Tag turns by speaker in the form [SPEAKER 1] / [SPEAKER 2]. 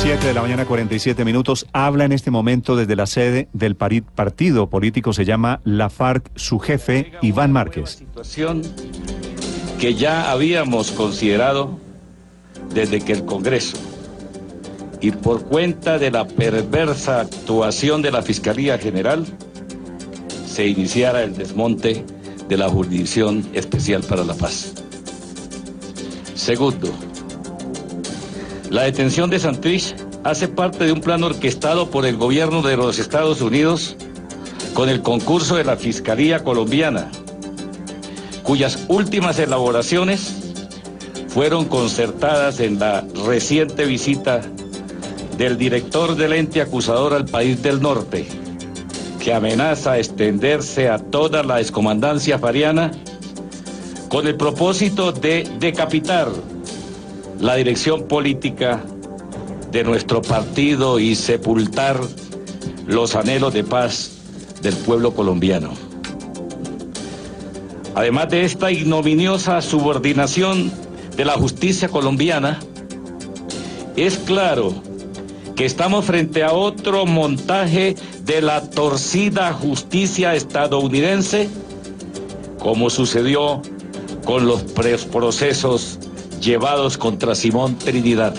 [SPEAKER 1] 7 de la mañana, 47 minutos. Habla en este momento desde la sede del partido político, se llama La FARC, su jefe, Iván Márquez.
[SPEAKER 2] situación que ya habíamos considerado desde que el Congreso y por cuenta de la perversa actuación de la Fiscalía General se iniciara el desmonte de la Jurisdicción Especial para la Paz. Segundo, la detención de Santrich hace parte de un plan orquestado por el gobierno de los Estados Unidos con el concurso de la Fiscalía colombiana cuyas últimas elaboraciones fueron concertadas en la reciente visita del director del ente acusador al país del norte, que amenaza extenderse a toda la excomandancia fariana con el propósito de decapitar la dirección política de nuestro partido y sepultar los anhelos de paz del pueblo colombiano. Además de esta ignominiosa subordinación de la justicia colombiana, es claro que estamos frente a otro montaje de la torcida justicia estadounidense, como sucedió con los procesos llevados contra Simón Trinidad.